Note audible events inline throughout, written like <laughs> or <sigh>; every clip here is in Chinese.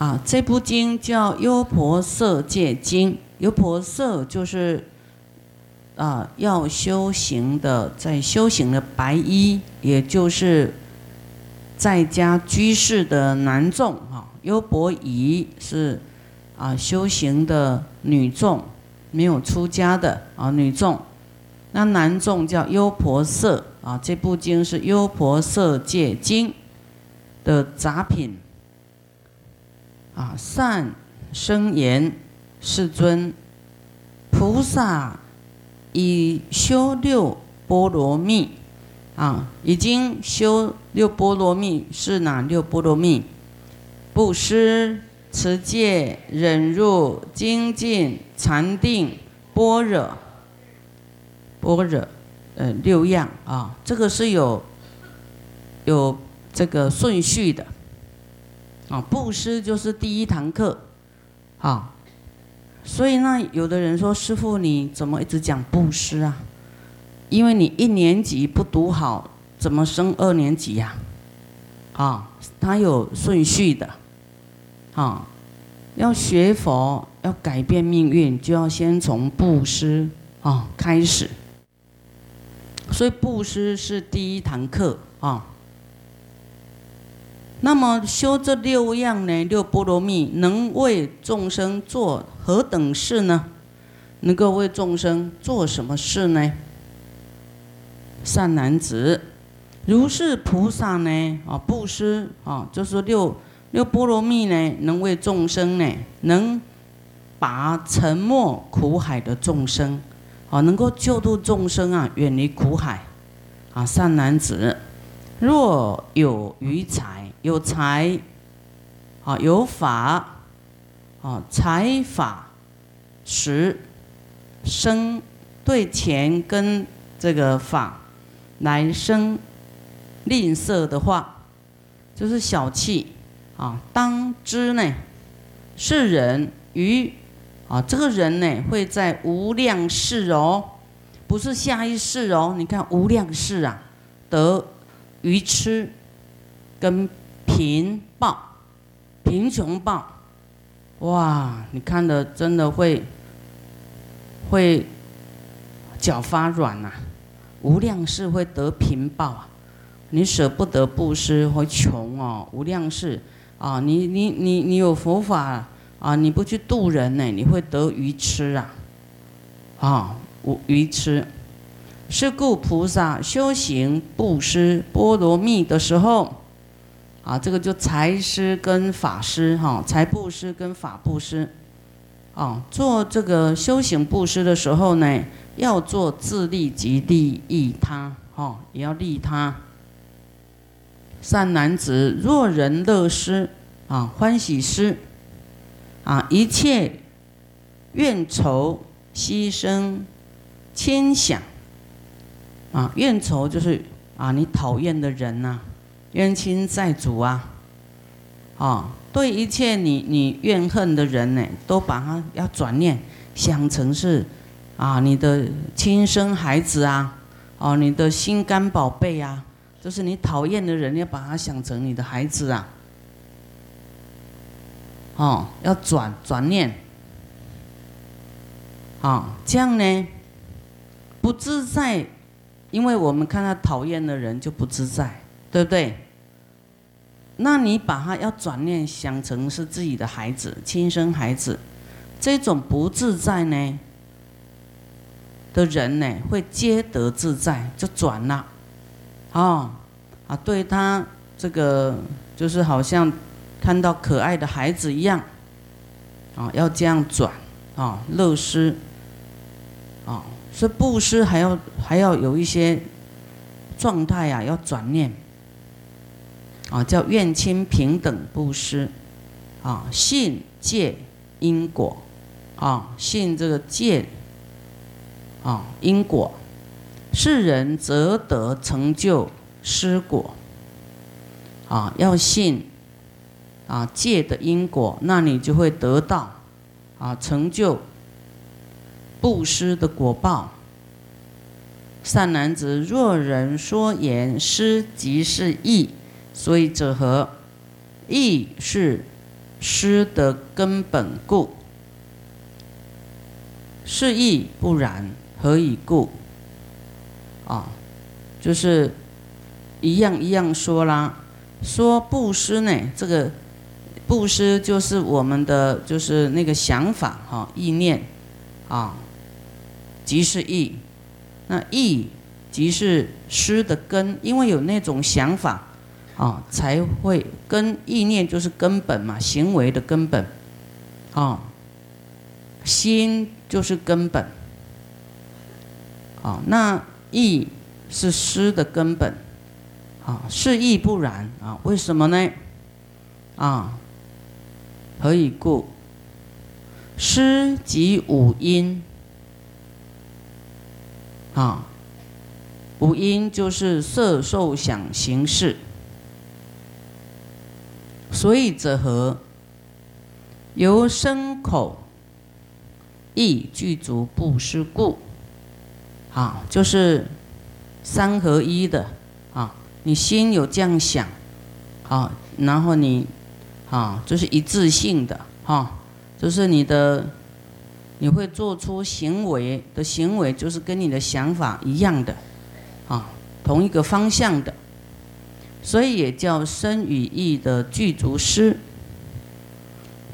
啊，这部经叫《优婆塞戒经》，优婆塞就是啊要修行的，在修行的白衣，也就是在家居士的男众啊。优婆夷是啊修行的女众，没有出家的啊女众。那男众叫优婆塞啊，这部经是《优婆塞戒经》的杂品啊。善生言，世尊，菩萨已修六波罗蜜啊，已经修六波罗蜜是哪六波罗蜜？布施、持戒、忍辱、精进、禅定、般若。般若，呃，六样啊，这个是有有这个顺序的啊。布施就是第一堂课，啊，所以那有的人说，师傅你怎么一直讲布施啊？因为你一年级不读好，怎么升二年级呀？啊，它有顺序的，啊，要学佛，要改变命运，就要先从布施啊开始。所以布施是第一堂课啊。那么修这六样呢，六波罗蜜能为众生做何等事呢？能够为众生做什么事呢？善男子，如是菩萨呢？啊，布施啊，就是六六波罗蜜呢，能为众生呢，能拔沉没苦海的众生。啊，能够救度众生啊，远离苦海，啊，善男子，若有余财，有财，啊，有法，啊，财法实生对钱跟这个法来生吝啬的话，就是小气啊。当知呢，是人于。啊，这个人呢会在无量世哦，不是下一世哦。你看无量世啊，得愚痴跟贫报、贫穷报，哇！你看的真的会会脚发软呐。无量世会得贫报啊，你舍不得布施会穷哦。无量世啊，你你你你有佛法。啊！你不去度人呢，你会得愚痴啊！啊，无愚痴。是故菩萨修行布施波罗蜜的时候，啊，这个就财施跟法施哈，财布施跟法布施，啊，做这个修行布施的时候呢，要做自利及利益他，哈，也要利他。善男子，若人乐施，啊，欢喜施。啊，一切怨仇牺牲牵想啊，怨仇就是啊，你讨厌的人呐，冤亲债主啊，啊，对一切你你怨恨的人呢，都把他要转念想成是啊，你的亲生孩子啊，哦，你的心肝宝贝啊，就是你讨厌的人，要把他想成你的孩子啊。哦，要转转念，啊，这样呢不自在，因为我们看到讨厌的人就不自在，对不对？那你把他要转念想成是自己的孩子，亲生孩子，这种不自在呢的人呢，会皆得自在，就转了，啊啊，对他这个就是好像。看到可爱的孩子一样，啊，要这样转，啊，乐施，啊，所以布施还要还要有一些状态呀，要转念，啊，叫愿亲平等布施，啊，信戒因果，啊，信这个戒，啊，因果，世人则得成就施果，啊，要信。啊，戒的因果，那你就会得到啊成就布施的果报。善男子，若人说言施即是义，所以者何？义是施的根本故。是亦不然，何以故？啊，就是一样一样说啦。说布施呢，这个布施就是我们的就是那个想法哈，意念啊，即是意。那意即是施的根，因为有那种想法啊，才会跟意念就是根本嘛，行为的根本啊，心就是根本啊，那意是施的根本。啊，是意不然啊？为什么呢？啊，何以故？诗即五音啊，五音就是色、受、想、行、识。所以者何？由身口意具足不失故。啊，就是三合一的啊。你心有这样想，好，然后你，啊，就是一致性的，哈，就是你的，你会做出行为的行为，就是跟你的想法一样的，啊，同一个方向的，所以也叫身与意的具足施。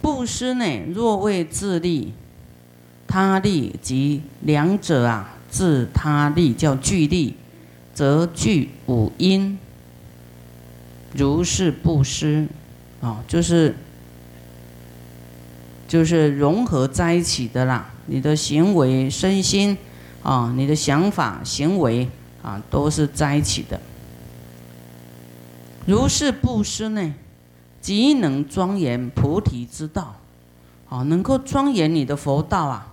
布施呢，若为自利，他利及两者啊，自他利叫具利。则具五因，如是布施，啊，就是就是融合在一起的啦。你的行为、身心，啊，你的想法、行为，啊，都是在一起的。如是布施呢，即能庄严菩提之道，啊，能够庄严你的佛道啊，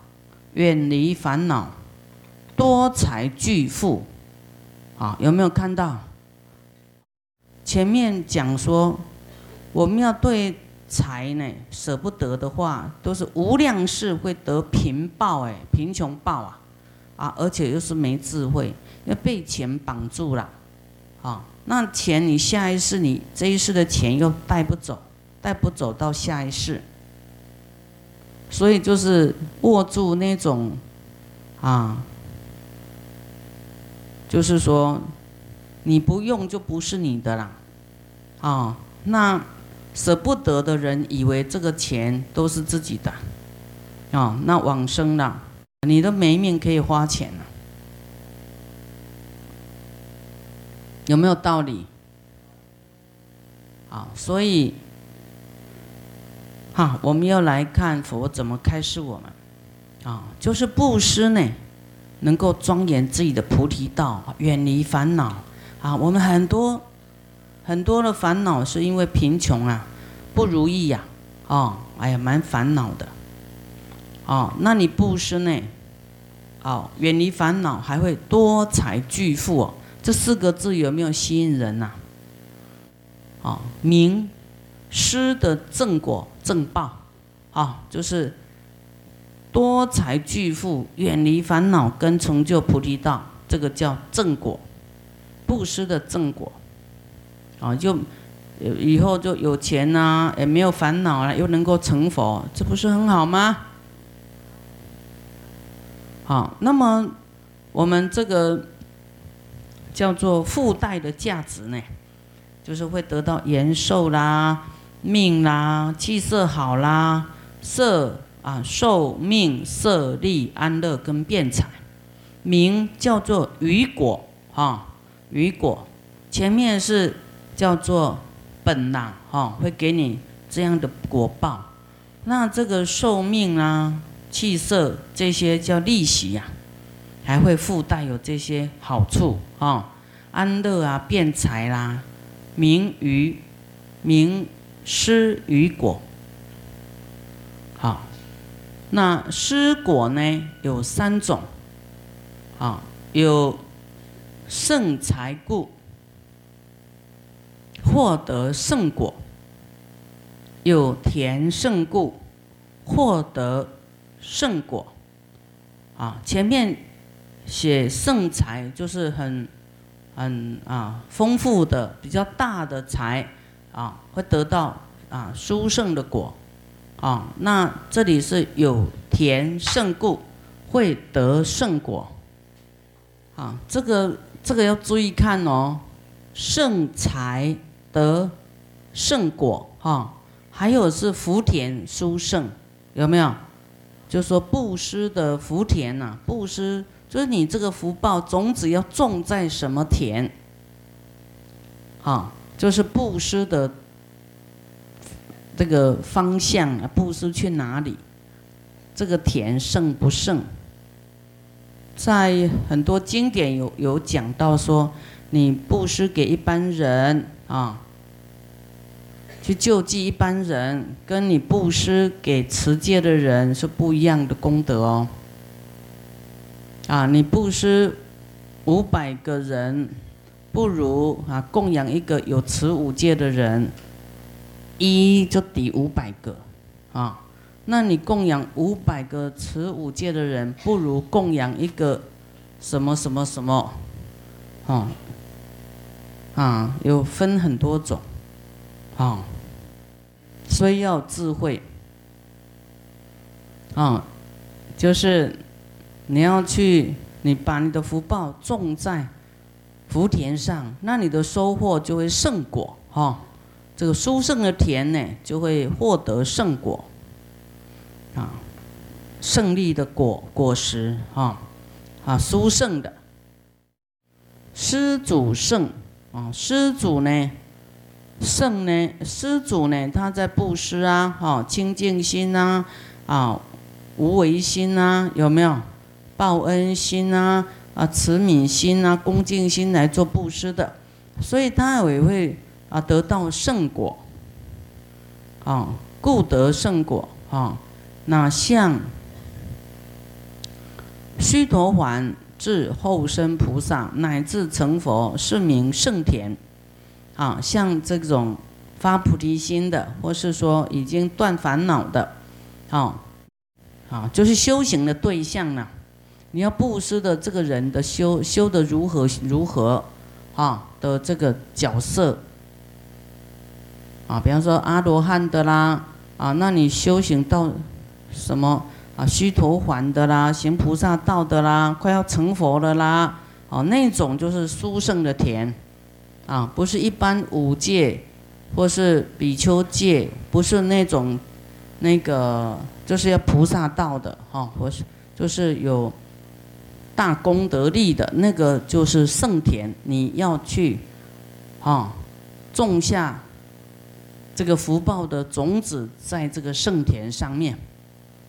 远离烦恼，多财巨富。啊，有没有看到？前面讲说，我们要对财呢舍不得的话，都是无量世会得贫报哎，贫穷报啊，啊，而且又是没智慧，要被钱绑住了，啊，那钱你下一世你这一世的钱又带不走，带不走到下一世，所以就是握住那种，啊。就是说，你不用就不是你的啦，啊，那舍不得的人以为这个钱都是自己的，啊，那往生了，你的没命可以花钱了，有没有道理？啊，所以，哈，我们要来看佛怎么开示我们，啊，就是布施呢。能够庄严自己的菩提道，远离烦恼啊！我们很多很多的烦恼是因为贫穷啊，不如意呀，哦，哎呀，蛮烦恼的，哦，那你布施呢？哦，远离烦恼，还会多财聚富哦。这四个字有没有吸引人呐？哦，名施的正果正报，啊，就是。多财巨富，远离烦恼，跟成就菩提道，这个叫正果，布施的正果，啊，就以后就有钱呐，也没有烦恼了，又能够成佛，这不是很好吗？好，那么我们这个叫做附带的价值呢，就是会得到延寿啦、命啦、气色好啦、色。啊，寿命、色利、安乐跟变财，名叫做雨果哈，雨果前面是叫做本呐哈，会给你这样的果报。那这个寿命啊、气色这些叫利息呀，还会附带有这些好处啊，安乐啊、辩财啦，名于名施于果，好。那施果呢？有三种，啊，有圣财故获得圣果，有田圣故获得圣果，啊，前面写圣财就是很很啊丰富的、比较大的财，啊，会得到啊殊胜的果，啊，那这里是有田胜故，会得胜果。啊，这个这个要注意看哦，胜财得胜果哈，还有是福田殊胜，有没有？就说布施的福田呐，布施就是你这个福报种子要种在什么田？啊，就是布施的。这个方向啊，布施去哪里？这个田胜不胜？在很多经典有有讲到说，你布施给一般人啊，去救济一般人，跟你布施给持戒的人是不一样的功德哦。啊，你布施五百个人，不如啊供养一个有持五戒的人。一就抵五百个，啊，那你供养五百个持五戒的人，不如供养一个什么什么什么，啊，啊，有分很多种，啊，所以要智慧，啊，就是你要去，你把你的福报种在福田上，那你的收获就会胜果，哈。这个殊胜的田呢，就会获得胜果，啊，胜利的果果实啊，啊，殊胜的施主胜啊，施主呢，胜呢，施主呢，他在布施啊，哈，清净心啊，啊，无为心啊，有没有报恩心啊，啊，慈悯心啊，恭敬心来做布施的，所以他也会。啊，得到圣果，啊，故得圣果啊。那像须陀洹至后生菩萨，乃至成佛，是名圣田。啊，像这种发菩提心的，或是说已经断烦恼的，啊，啊，就是修行的对象呢。你要布施的这个人的修修的如何如何，啊的这个角色。啊，比方说阿罗汉的啦，啊，那你修行到什么啊？须陀洹的啦，行菩萨道的啦，快要成佛了啦，哦，那种就是殊胜的田，啊，不是一般五戒，或是比丘戒，不是那种那个就是要菩萨道的，哈，或是就是有大功德力的那个就是圣田，你要去，啊，种下。这个福报的种子在这个圣田上面，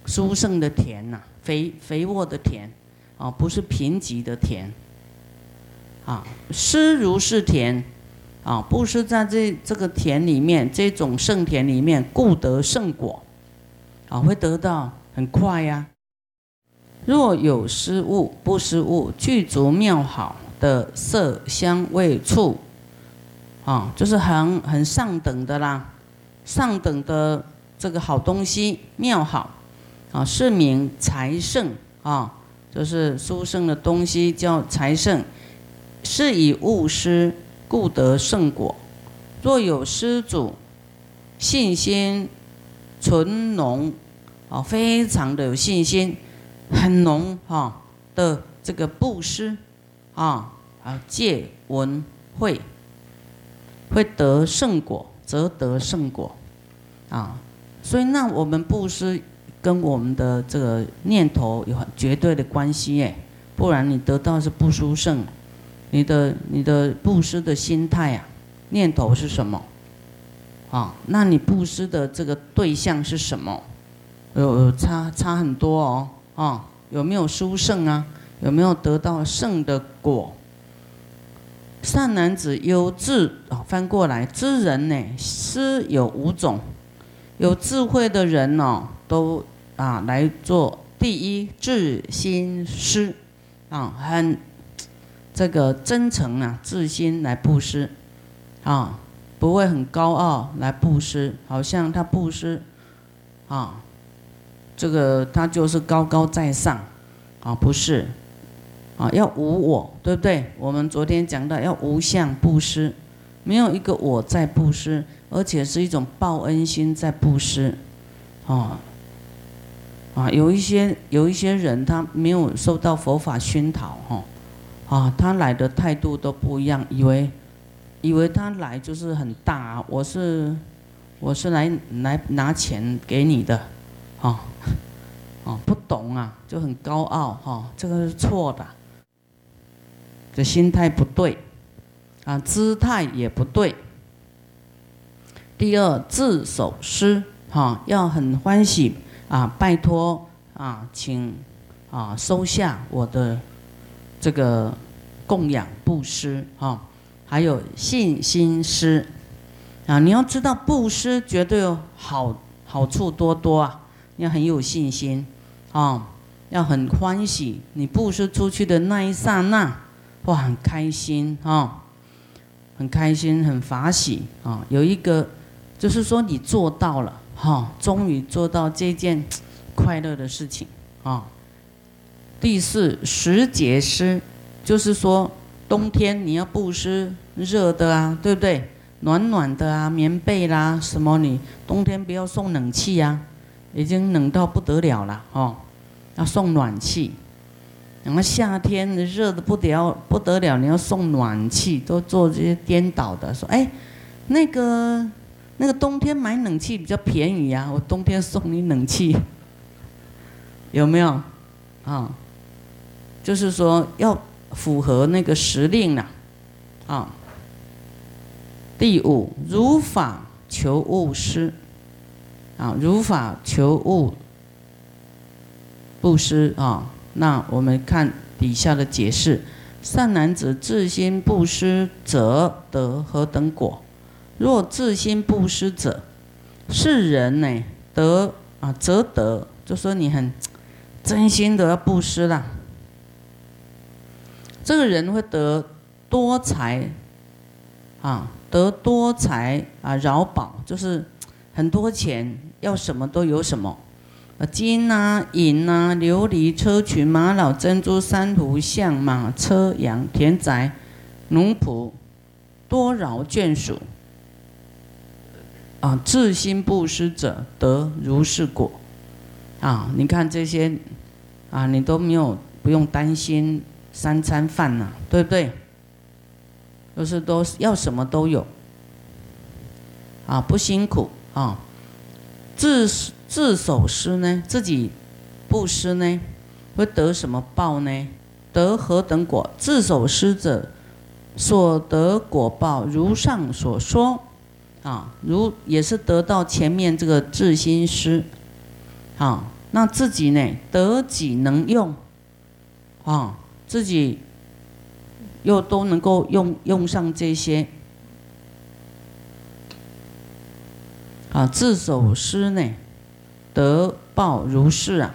殊胜的田呐，肥肥沃的田，啊，不是贫瘠的田，啊，施如是田，啊，不是在这这个田里面，这种圣田里面，故得圣果，啊，会得到很快呀。若有失物，不失物，具足妙好的色香味触，啊，就是很很上等的啦。上等的这个好东西妙好啊，是名财圣啊，就是殊胜的东西叫财圣，是以物施故得圣果。若有施主信心纯浓啊，非常的有信心，很浓哈的这个布施啊啊，戒闻会会得圣果。则得圣果，啊，所以那我们布施跟我们的这个念头有很绝对的关系耶，不然你得到是不殊胜，你的你的布施的心态啊，念头是什么？啊，那你布施的这个对象是什么？有有差差很多哦，哦，有没有殊胜啊？有没有得到圣的果？善男子有智啊，翻过来，知人呢，施有五种，有智慧的人呢，都啊来做第一智心施，啊，很这个真诚啊，自心来布施，啊，不会很高傲来布施，好像他布施，啊，这个他就是高高在上，啊，不是。啊，要无我，对不对？我们昨天讲到要无相布施，没有一个我在布施，而且是一种报恩心在布施，啊啊，有一些有一些人他没有受到佛法熏陶哈，啊，他来的态度都不一样，以为以为他来就是很大，我是我是来来拿钱给你的，啊啊，不懂啊，就很高傲哈，这个是错的，这心态不对，啊，姿态也不对。第二，自守施，哈，要很欢喜啊，拜托啊，请啊收下我的这个供养布施哈，还有信心施啊，你要知道布施绝对有好好处多多啊，要很有信心。啊，要很欢喜，你布施出去的那一刹那，哇，很开心啊，很开心，很法喜啊，有一个。就是说你做到了哈，终于做到这件快乐的事情啊。第四时节施，就是说冬天你要布施热的啊，对不对？暖暖的啊，棉被啦什么，你冬天不要送冷气呀，已经冷到不得了了哦，要送暖气。然后夏天热的不得了不得了，你要送暖气，都做这些颠倒的，说哎那个。那个冬天买冷气比较便宜呀，我冬天送你冷气，<laughs> 有没有？啊，就是说要符合那个时令了，啊。第五，如法求物施，啊，如法求物布施啊。那我们看底下的解释：善男子自心布施，则得何等果？若自心布施者，是人呢得啊，则得，就说你很真心的要布施啦。这个人会得多财啊，得多财啊，饶宝就是很多钱，要什么都有什么，金呐、银呐、琉璃、车群、玛瑙、珍珠、珊瑚、象、马、车、羊、田宅、奴仆，多饶眷属。啊，自心布施者得如是果。啊，你看这些，啊，你都没有不用担心三餐饭呐，对不对？就是都要什么都有。啊，不辛苦啊。自自守施呢，自己布施呢，会得什么报呢？得何等果？自守施者所得果报，如上所说。啊，如也是得到前面这个自心师，啊，那自己呢？得己能用，啊，自己又都能够用用上这些，啊，自守师呢？得报如是啊，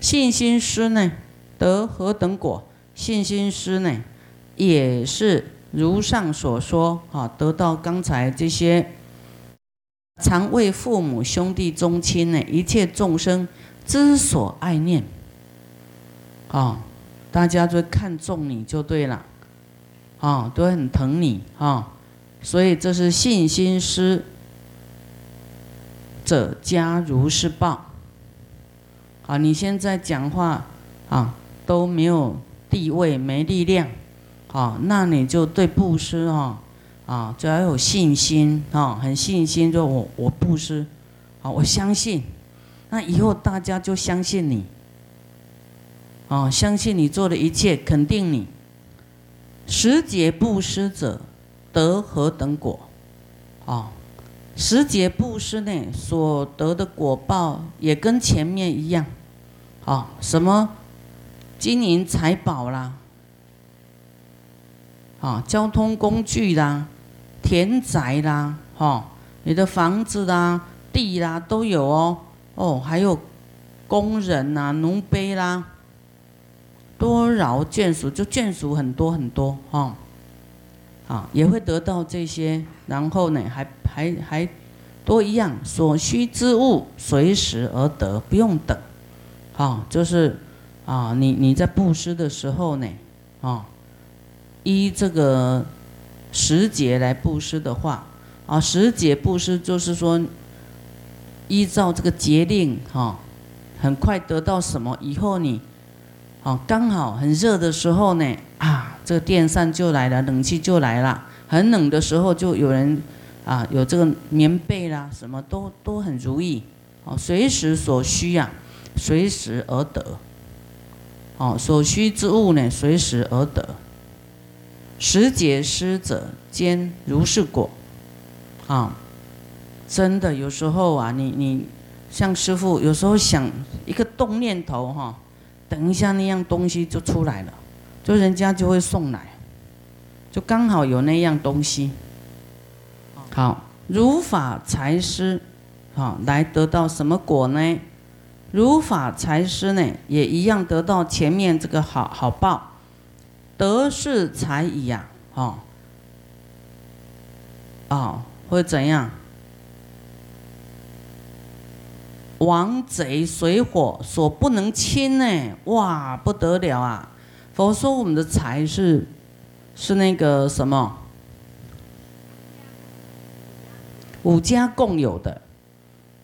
信心师呢得何等果？信心师呢也是。如上所说，啊，得到刚才这些常为父母兄弟宗亲呢，一切众生之所爱念，啊，大家就看重你就对了，啊，都很疼你啊，所以这是信心师者加如是报。啊，你现在讲话啊都没有地位，没力量。啊，那你就对布施哈，啊，就要有信心啊，很信心，就我我布施，啊，我相信，那以后大家就相信你，啊，相信你做的一切，肯定你。十劫布施者得何等果？啊，十劫布施呢，所得的果报也跟前面一样，啊，什么？金银财宝啦。啊，交通工具啦，田宅啦，哈，你的房子啦、地啦都有哦，哦，还有工人呐、奴婢啦，多饶眷属，就眷属很多很多，哈，啊，也会得到这些，然后呢，还还还多一样，所需之物随时而得，不用等，啊，就是啊，你你在布施的时候呢，啊。依这个时节来布施的话，啊，时节布施就是说，依照这个节令哈，很快得到什么？以后你，啊，刚好很热的时候呢，这电扇就来了，冷气就来了。很冷的时候就有人，啊，有这个棉被啦，什么都都很如意。哦，随时所需呀，随时而得。哦，所需之物呢，随时而得。时节施者兼如是果。啊。真的，有时候啊，你你像师傅，有时候想一个动念头哈，等一下那样东西就出来了，就人家就会送来，就刚好有那样东西。好，如法财施，好来得到什么果呢？如法财施呢，也一样得到前面这个好好报，得是财矣呀，哦，哦，会怎样？王贼水火所不能侵呢？哇，不得了啊！佛说我们的财是是那个什么？五家共有的，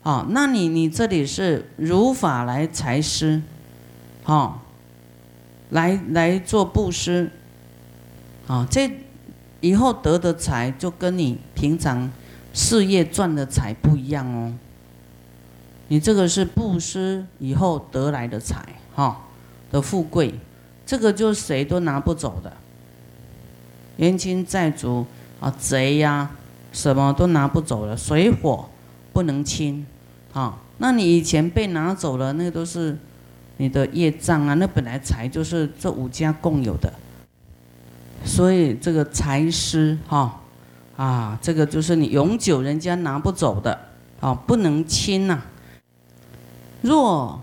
啊，那你你这里是如法来财施，好，来来做布施，啊，这以后得的财就跟你平常事业赚的财不一样哦。你这个是布施以后得来的财，哈的富贵，这个就谁都拿不走的。冤亲债主啊，贼呀，什么都拿不走了，水火不能侵，啊，那你以前被拿走了，那都是你的业障啊，那本来财就是这五家共有的，所以这个财师哈，啊，这个就是你永久人家拿不走的，啊，不能侵呐。若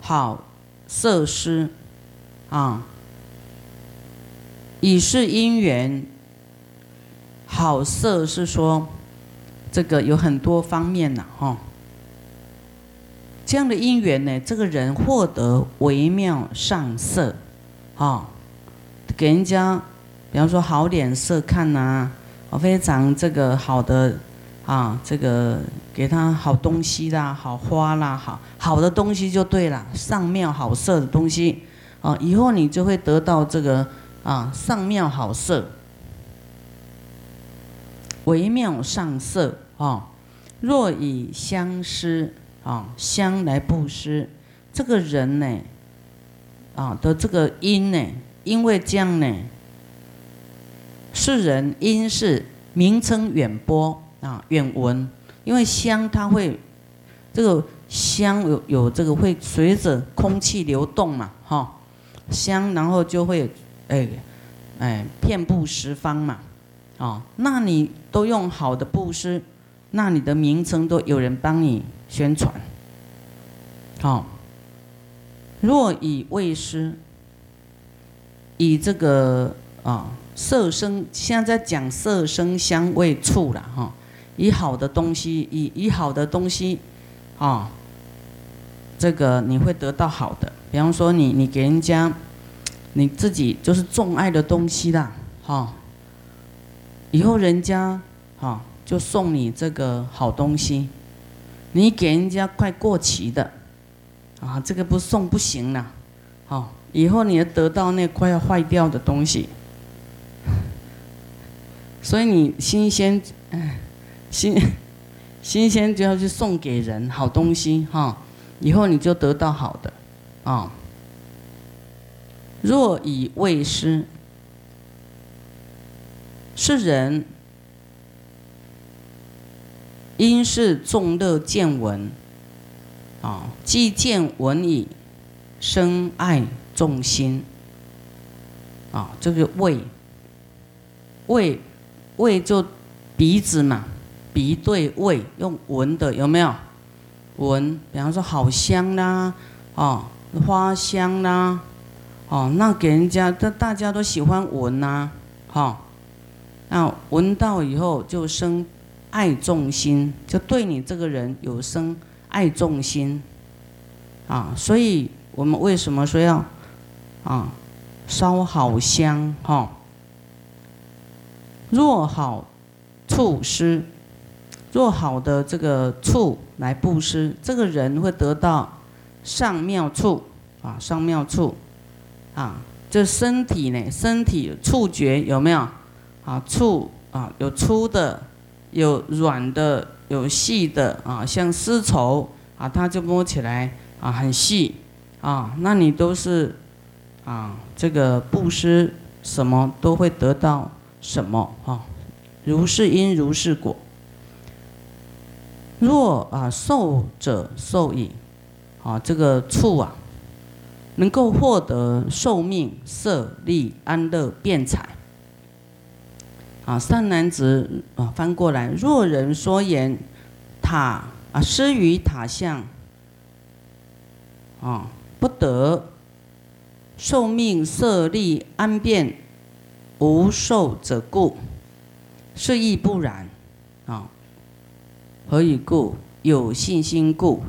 好色施啊，以是因缘，好色是说这个有很多方面呐，哈。这样的因缘呢，这个人获得微妙上色，啊，给人家，比方说好脸色看呐，哦，非常这个好的。啊，这个给他好东西啦，好花啦，好好的东西就对了，上妙好色的东西，啊，以后你就会得到这个啊上妙好色，微妙上色啊。若以香施啊香来布施，这个人呢，啊的这个因呢，因为这样呢，世人因是名称远播。啊，远闻，因为香它会，这个香有有这个会随着空气流动嘛，哈，香然后就会，哎，哎，遍布十方嘛，哦，那你都用好的布施，那你的名称都有人帮你宣传，好，若以味施，以这个啊色声，现在在讲色声香味触了哈。以好的东西，以以好的东西，啊，这个你会得到好的。比方说，你你给人家，你自己就是重爱的东西啦，哈，以后人家，哈，就送你这个好东西。你给人家快过期的，啊，这个不送不行了，好，以后你要得到那快要坏掉的东西，所以你新鲜，哎。新 <laughs> 新鲜就要去送给人好东西哈，以后你就得到好的啊。若以味施，是人因是众乐见闻啊，既见闻已深爱众心啊，这个味味味就鼻子嘛。鼻对味用闻的有没有？闻，比方说好香啦，哦，花香啦，哦，那给人家，大大家都喜欢闻呐，哈，那闻到以后就生爱众心，就对你这个人有生爱众心，啊，所以我们为什么说要啊烧好香哈？若好处施。若好的这个处来布施，这个人会得到上妙处啊，上妙处啊，这身体呢，身体触觉有没有啊？触啊，有粗的，有软的，有细的啊，像丝绸啊，它就摸起来啊很细啊，那你都是啊，这个布施什么都会得到什么啊？如是因如是果。若啊受者受益，啊这个处啊，能够获得寿命、色、利、安乐、辩才。啊善男子啊翻过来，若人说言塔啊施于塔相，啊不得寿命、色、利、安变无受者故，是亦不然。何以故？有信心故。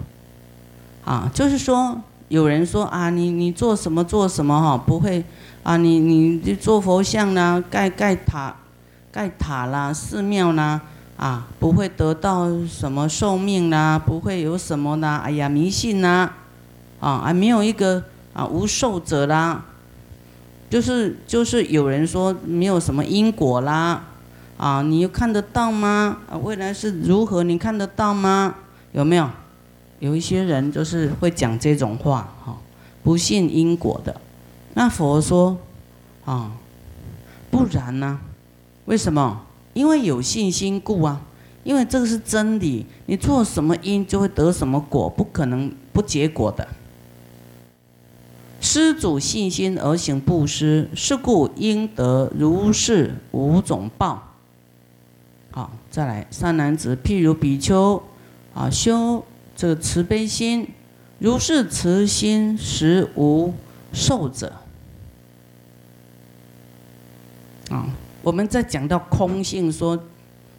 啊，就是说，有人说啊，你你做什么做什么哈，不会啊，你你做佛像啦，盖盖塔，盖塔啦，寺庙啦，啊，不会得到什么寿命啦，不会有什么啦，哎呀，迷信啦，啊，还没有一个啊无寿者啦，就是就是有人说没有什么因果啦。啊，你又看得到吗？啊，未来是如何？你看得到吗？有没有？有一些人就是会讲这种话，哈，不信因果的。那佛说，啊，不然呢？为什么？因为有信心故啊。因为这个是真理，你做什么因就会得什么果，不可能不结果的。施主信心而行布施，是故应得如是五种报。再来三男子，譬如比丘，啊，修这个慈悲心，如是慈心实无受者。啊，我们在讲到空性，说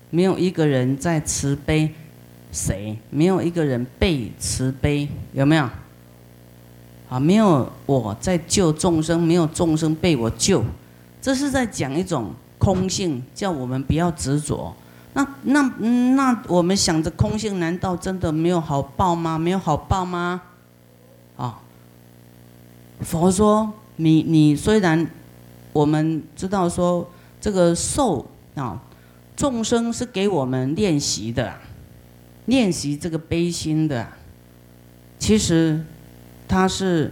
没有一个人在慈悲谁，没有一个人被慈悲，有没有？啊，没有我在救众生，没有众生被我救，这是在讲一种空性，叫我们不要执着。那那那我们想着空性，难道真的没有好报吗？没有好报吗？啊，佛说你你虽然我们知道说这个受啊众生是给我们练习的，练习这个悲心的，其实它是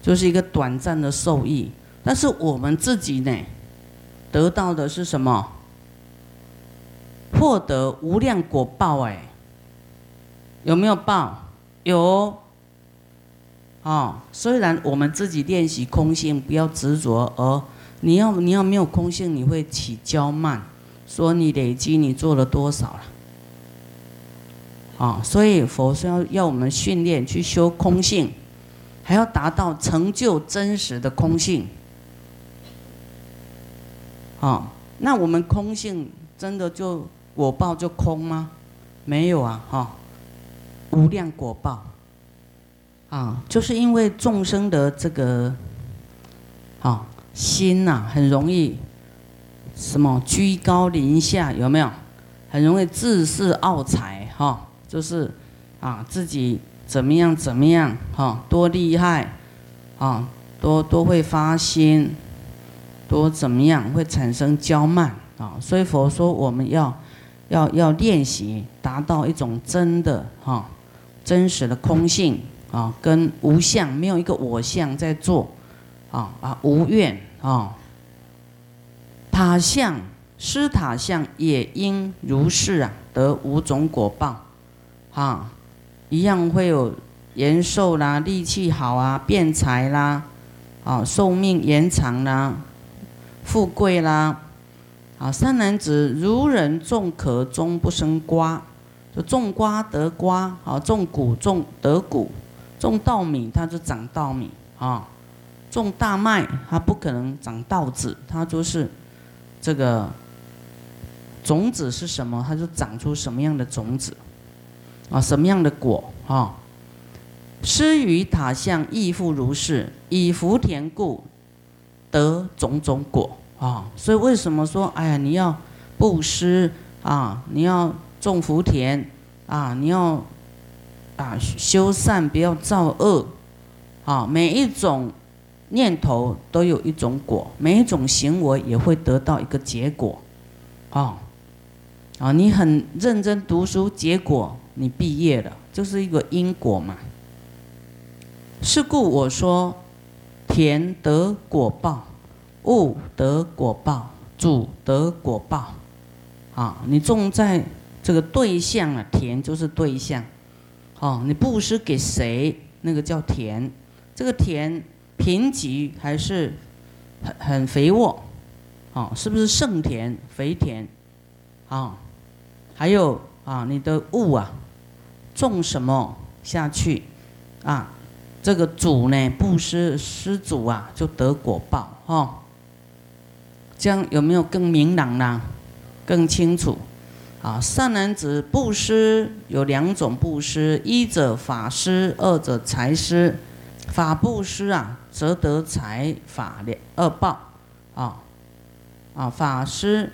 就是一个短暂的受益，但是我们自己呢得到的是什么？获得无量果报哎，有没有报？有。哦，虽然我们自己练习空性，不要执着，而你要你要没有空性，你会起骄慢，说你累积你做了多少了。啊，所以佛说要要我们训练去修空性，还要达到成就真实的空性。啊，那我们空性真的就。果报就空吗？没有啊，哈，无量果报，啊，就是因为众生的这个，啊，心呐，很容易什么居高临下，有没有？很容易自恃傲才，哈，就是啊，自己怎么样怎么样，哈，多厉害，啊，多多会发心，多怎么样会产生骄慢啊？所以佛说我们要。要要练习达到一种真的哈，真实的空性啊，跟无相没有一个我相在做啊啊无愿啊，塔相施塔相也应如是啊，得五种果报啊，一样会有延寿啦、力气好啊、变财啦、啊寿命延长啦、富贵啦。啊，三男子如人种壳中不生瓜，就种瓜得瓜；啊，种谷种得谷，种稻米它就长稻米啊，种大麦它不可能长稻子，它就是这个种子是什么，它就长出什么样的种子啊，什么样的果啊。施于塔相亦复如是，以福田故得种种果。啊，所以为什么说，哎呀，你要布施啊，你要种福田啊，你要啊修善，不要造恶啊。每一种念头都有一种果，每一种行为也会得到一个结果啊啊！你很认真读书，结果你毕业了，就是一个因果嘛。是故我说，田得果报，物得果报，主得果报。啊，你种在这个对象啊，田就是对象。哦，你布施给谁，那个叫田。这个田贫瘠还是很很肥沃？哦，是不是盛田、肥田？啊，还有啊，你的物啊，种什么下去啊？这个主呢，布施施主啊，就得果报哈。这样有没有更明朗呢？更清楚啊！善男子布施有两种布施，一者法施，二者财施。法布施啊，则得财法两二报啊啊！法施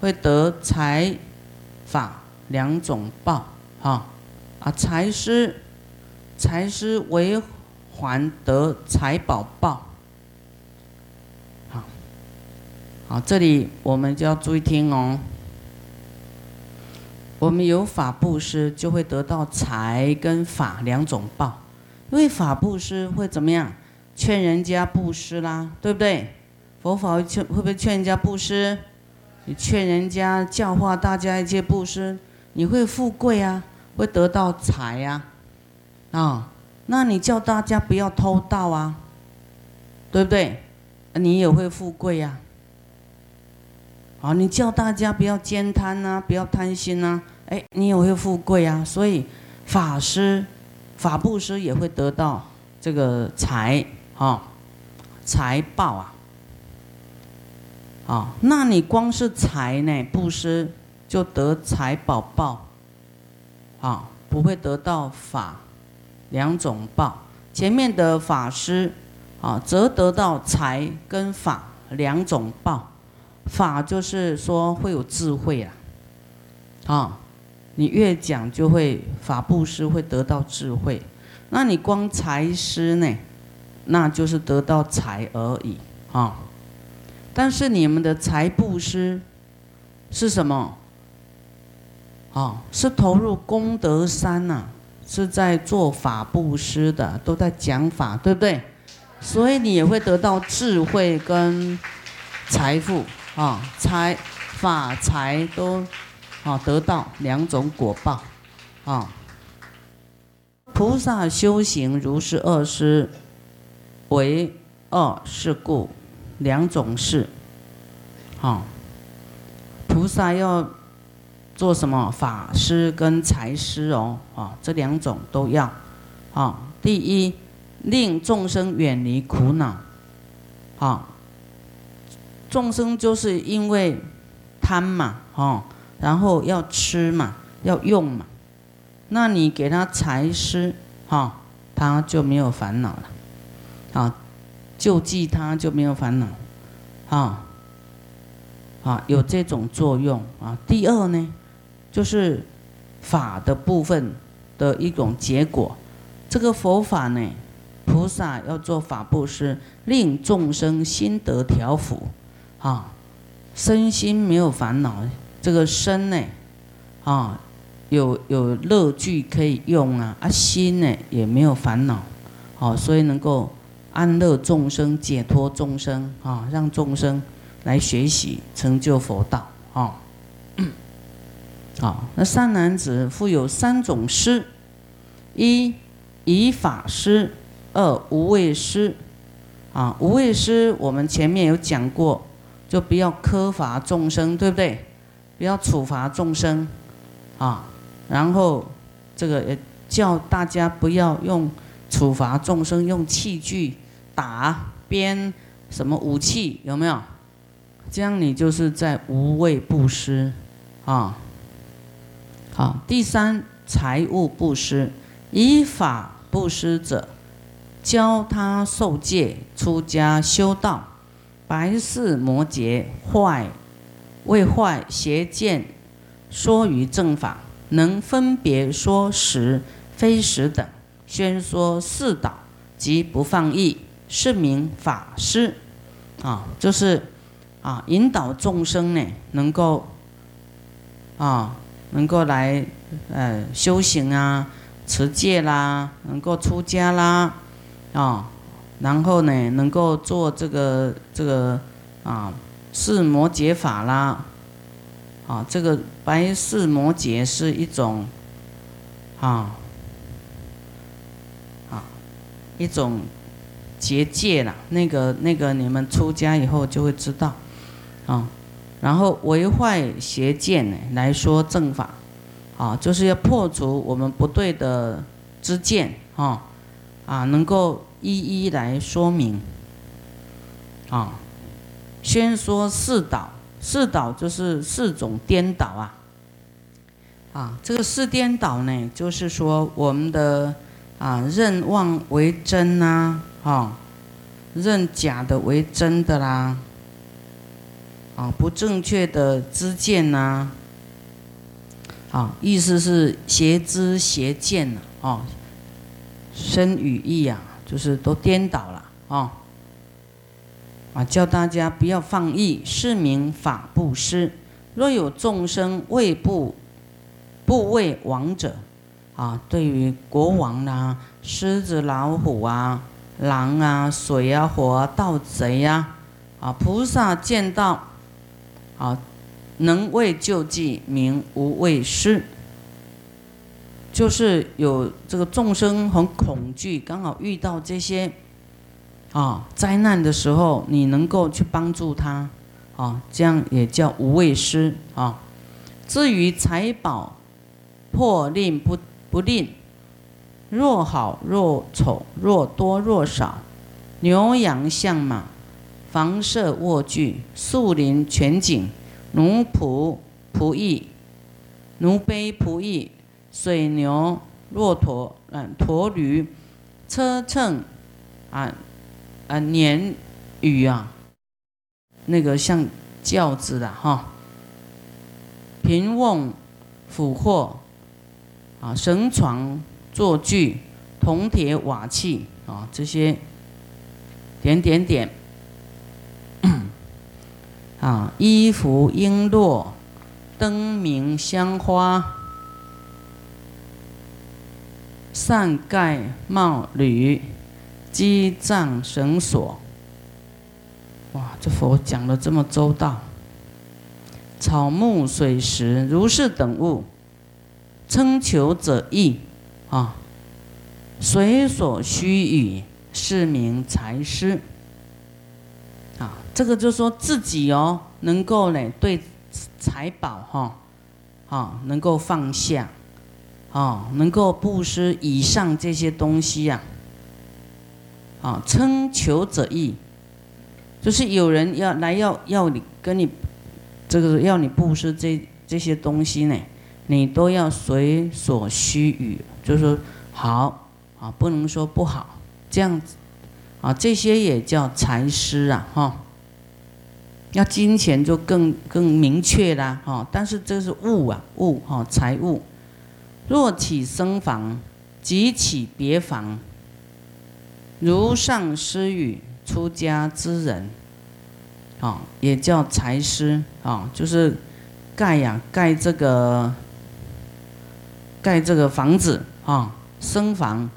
会得财法两种报哈啊！财施财施为。还得财宝报，好，好，这里我们就要注意听哦。我们有法布施，就会得到财跟法两种报。因为法布施会怎么样？劝人家布施啦，对不对？佛法会劝，会不会劝人家布施？你劝人家教化大家一切布施，你会富贵啊，会得到财呀，啊。那你叫大家不要偷盗啊，对不对？你也会富贵呀。好，你叫大家不要奸贪呐，不要贪心呐，哎，你也会富贵啊。所以法师、法布施也会得到这个财啊，财报啊。啊，那你光是财呢，布施就得财宝报，啊，不会得到法。两种报，前面的法师啊，则得到财跟法两种报。法就是说会有智慧啊，啊，你越讲就会法布施会得到智慧。那你光财施呢，那就是得到财而已啊。但是你们的财布施是什么？啊，是投入功德山呐。是在做法布施的，都在讲法，对不对？所以你也会得到智慧跟财富啊，财法财都啊得到两种果报啊。菩萨修行如是二施，为二是故两种事。啊，菩萨要。做什么法师跟财师哦，啊，这两种都要，啊，第一令众生远离苦恼，啊，众生就是因为贪嘛，哦，然后要吃嘛，要用嘛，那你给他财施，哈，他就没有烦恼了，啊，救济他就没有烦恼，啊，啊，有这种作用啊。第二呢？就是法的部分的一种结果。这个佛法呢，菩萨要做法布施，令众生心得调伏，啊，身心没有烦恼。这个身呢，啊，有有乐具可以用啊，啊，心呢也没有烦恼，好，所以能够安乐众生，解脱众生，啊，让众生来学习成就佛道，啊。好，那三男子复有三种诗：一以法师，二无畏师。啊，无畏师我们前面有讲过，就不要苛罚众生，对不对？不要处罚众生，啊，然后这个叫大家不要用处罚众生，用器具打、鞭什么武器，有没有？这样你就是在无畏布施，啊。好，第三财物布施，以法布施者，教他受戒、出家修道，白事摩羯坏，为坏邪见，说于正法，能分别说实非实等，宣说四导，即不放逸，是名法师。啊，就是啊，引导众生呢，能够啊，能够来呃修行啊，持戒啦，能够出家啦，啊，然后呢，能够做这个这个啊四摩羯法啦。啊，这个白四摩羯是一种，啊，啊，一种结界啦。那个那个，你们出家以后就会知道，啊，然后为坏邪见呢来说正法，啊，就是要破除我们不对的知见，啊，啊，能够一一来说明，啊，先说四导。四倒就是四种颠倒啊，啊，这个四颠倒呢，就是说我们的啊认妄为真呐，哈，认假的为真的啦，啊，不正确的知见呐，啊，意思是邪知邪见呐，啊，身语意啊，就是都颠倒了啊。啊，教大家不要放逸，是名法布施。若有众生为不不为王者，啊，对于国王啦、狮子、老虎啊、狼啊、水啊、火啊、盗贼呀，啊，菩萨见到，啊，能为救济，名无畏施。就是有这个众生很恐惧，刚好遇到这些。啊，灾难的时候，你能够去帮助他，啊，这样也叫无畏师啊。至于财宝，破令不不令，若好若丑，若多若少，牛羊象马，房舍卧具，树林全景，奴仆仆役，奴婢仆役，水牛骆驼，嗯，驼驴，车乘，啊。啊，鲶鱼啊，那个像轿子的哈，平瓮、斧货啊，绳床、坐具、铜铁瓦器啊，这些点点点啊，衣服、璎珞、灯明、香花、扇盖、帽履。机藏绳索，哇！这佛讲的这么周到。草木水石如是等物，称求者易啊，随所需语，是名财施。啊，这个就说自己哦，能够呢对财宝哈，啊，能够放下，啊，能够布施以上这些东西呀。啊，称求者意，就是有人要来要要你跟你，这个要你布施这这些东西呢，你都要随所需予，就是好啊，不能说不好，这样子啊，这些也叫财施啊，哈。要金钱就更更明确啦，哈。但是这是物啊，物哈，财物。若起僧房，即起别房。如上施语出家之人，啊，也叫财师啊，就是盖呀盖这个盖这个房子啊，僧房，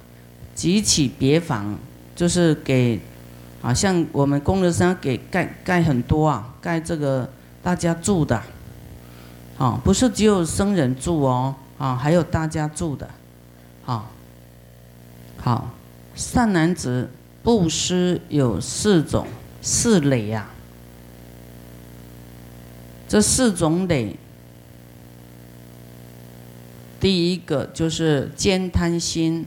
即起别房，就是给啊，像我们功德山给盖盖很多啊，盖这个大家住的，啊，不是只有僧人住哦，啊，还有大家住的，啊，好。善男子布施有四种四累呀，这四种累，第一个就是兼贪心，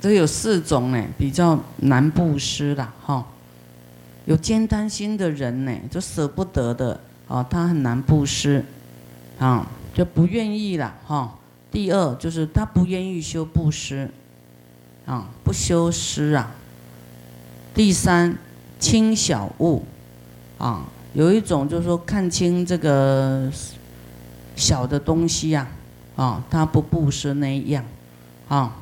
这有四种呢，比较难布施的哈。有兼贪心的人呢，就舍不得的哦，他很难布施，啊，就不愿意了哈。第二就是他不愿意修布施，啊，不修施啊。第三，轻小物，啊，有一种就是说看清这个小的东西呀，啊，他不布施那样，啊。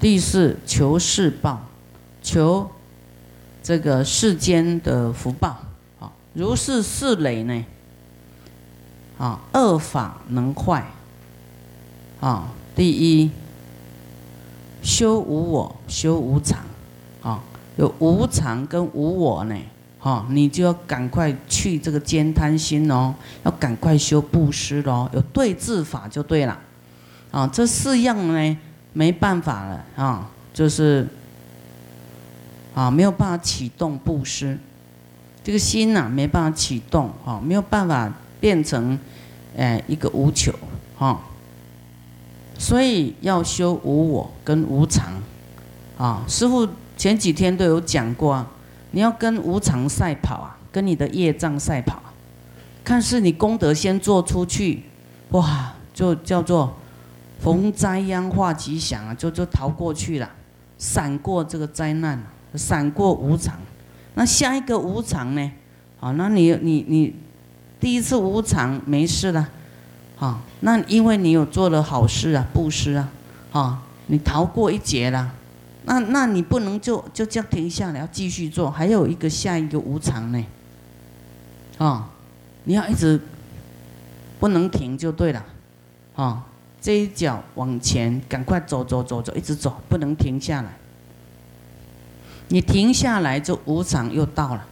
第四，求世报，求这个世间的福报，啊，如是四累呢，啊，恶法能坏，啊，第一，修无我，修无常，啊，有无常跟无我呢。哦，你就要赶快去这个兼贪心哦，要赶快修布施喽，有对治法就对了。啊，这四样呢没办法了啊，就是啊没有办法启动布施，这个心呐没办法启动啊，没有办法变成哎一个无求哈，所以要修无我跟无常啊。师傅前几天都有讲过啊。你要跟无常赛跑啊，跟你的业障赛跑，看是你功德先做出去，哇，就叫做逢灾殃化吉祥啊，就就逃过去了，闪过这个灾难，闪过无常。那下一个无常呢？啊，那你你你第一次无常没事了，啊，那因为你有做了好事啊，布施啊，啊，你逃过一劫了。那那你不能就就这样停下来，要继续做，还有一个下一个无常呢，啊，你要一直不能停就对了，啊，这一脚往前，赶快走走走走，一直走，不能停下来。你停下来就无常又到了，